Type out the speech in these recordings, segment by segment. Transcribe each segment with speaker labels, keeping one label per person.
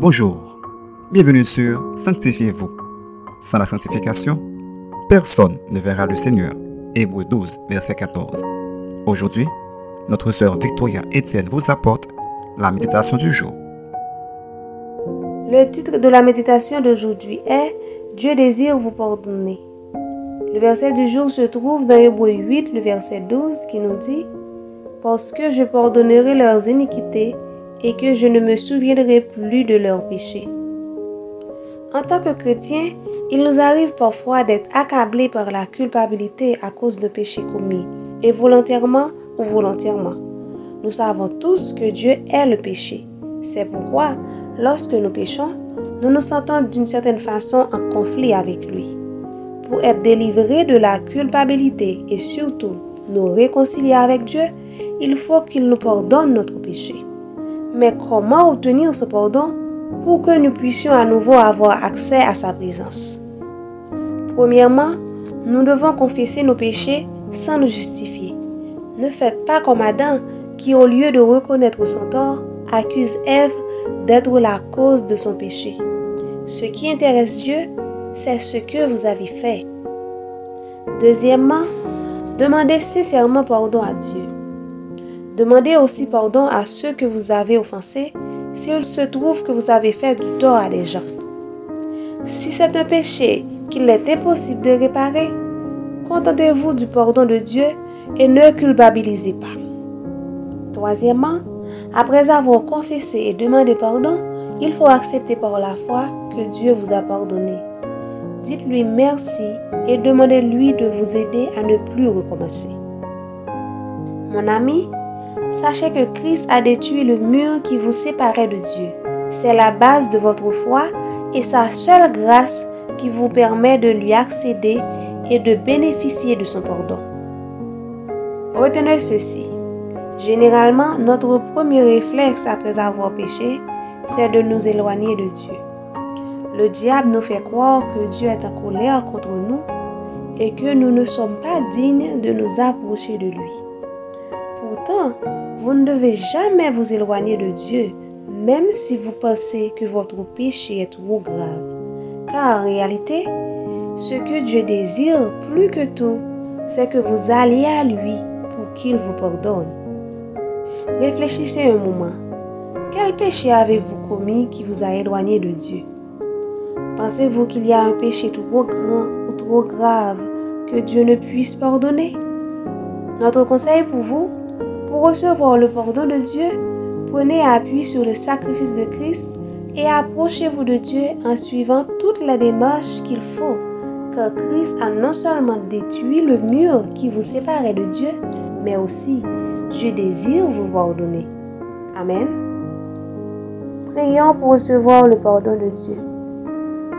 Speaker 1: Bonjour, bienvenue sur Sanctifiez-vous. Sans la sanctification, personne ne verra le Seigneur. Hébreu 12, verset 14. Aujourd'hui, notre sœur Victoria Etienne vous apporte la méditation du jour.
Speaker 2: Le titre de la méditation d'aujourd'hui est Dieu désire vous pardonner. Le verset du jour se trouve dans Hébreu 8, le verset 12, qui nous dit Parce que je pardonnerai leurs iniquités et que je ne me souviendrai plus de leurs péchés. En tant que chrétien, il nous arrive parfois d'être accablés par la culpabilité à cause de péchés commis, et volontairement ou volontairement. Nous savons tous que Dieu est le péché. C'est pourquoi, lorsque nous péchons, nous nous sentons d'une certaine façon en conflit avec lui pour être délivrés de la culpabilité et surtout nous réconcilier avec Dieu, il faut qu'il nous pardonne notre péché. Mais comment obtenir ce pardon pour que nous puissions à nouveau avoir accès à sa présence? Premièrement, nous devons confesser nos péchés sans nous justifier. Ne faites pas comme Adam qui, au lieu de reconnaître son tort, accuse Ève d'être la cause de son péché. Ce qui intéresse Dieu, c'est ce que vous avez fait. Deuxièmement, demandez sincèrement pardon à Dieu. Demandez aussi pardon à ceux que vous avez offensés s'il se trouve que vous avez fait du tort à des gens. Si c'est un péché qu'il est impossible de réparer, contentez-vous du pardon de Dieu et ne culpabilisez pas. Troisièmement, après avoir confessé et demandé pardon, il faut accepter par la foi que Dieu vous a pardonné. Dites-lui merci et demandez-lui de vous aider à ne plus recommencer. Mon ami, sachez que Christ a détruit le mur qui vous séparait de Dieu. C'est la base de votre foi et sa seule grâce qui vous permet de lui accéder et de bénéficier de son pardon. Retenez ceci. Généralement, notre premier réflexe après avoir péché, c'est de nous éloigner de Dieu. Le diable nous fait croire que Dieu est en colère contre nous et que nous ne sommes pas dignes de nous approcher de lui. Pourtant, vous ne devez jamais vous éloigner de Dieu, même si vous pensez que votre péché est trop grave. Car en réalité, ce que Dieu désire plus que tout, c'est que vous alliez à lui pour qu'il vous pardonne. Réfléchissez un moment. Quel péché avez-vous commis qui vous a éloigné de Dieu? Pensez-vous qu'il y a un péché trop grand ou trop grave que Dieu ne puisse pardonner? Notre conseil pour vous, pour recevoir le pardon de Dieu, prenez appui sur le sacrifice de Christ et approchez-vous de Dieu en suivant toutes les démarches qu'il faut, car Christ a non seulement détruit le mur qui vous séparait de Dieu, mais aussi Dieu désire vous pardonner. Amen. Prions pour recevoir le pardon de Dieu.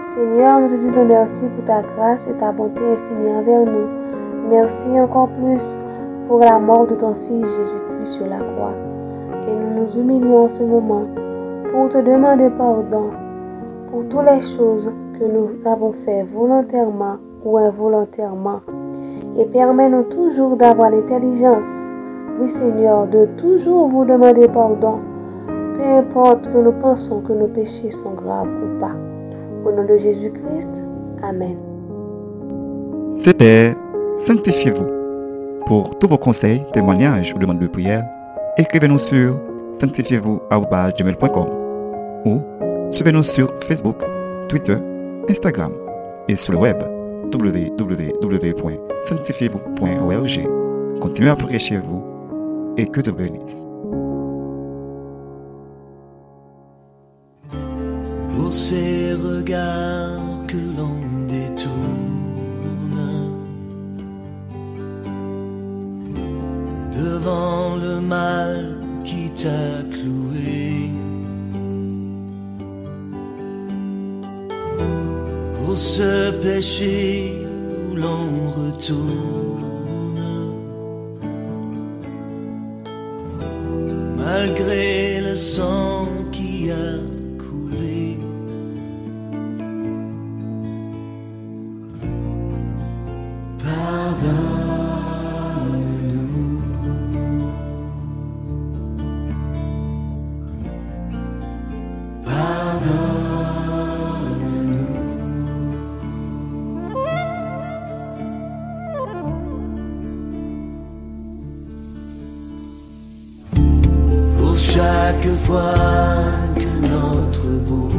Speaker 2: Seigneur, nous te disons merci pour ta grâce et ta bonté infinie envers nous. Merci encore plus pour la mort de ton Fils Jésus-Christ sur la croix. Et nous nous humilions en ce moment pour te demander pardon pour toutes les choses que nous avons fait volontairement ou involontairement. Et permets-nous toujours d'avoir l'intelligence, oui Seigneur, de toujours vous demander pardon, peu importe que nous pensons que nos péchés sont graves ou pas. Au nom de Jésus-Christ, Amen.
Speaker 1: C'était Sanctifiez-vous. Pour tous vos conseils, témoignages ou demandes de prière, écrivez-nous sur sanctifiez-vous.com ou suivez-nous sur Facebook, Twitter, Instagram et sur le web www.sanctifiez-vous.org. Continuez à prier chez vous et que Dieu bénisse.
Speaker 3: pour ces regards que l'on devant le mal qui t'a cloué. Pour ce péché où l'on retourne, malgré le sang qui a chaque fois que notre beau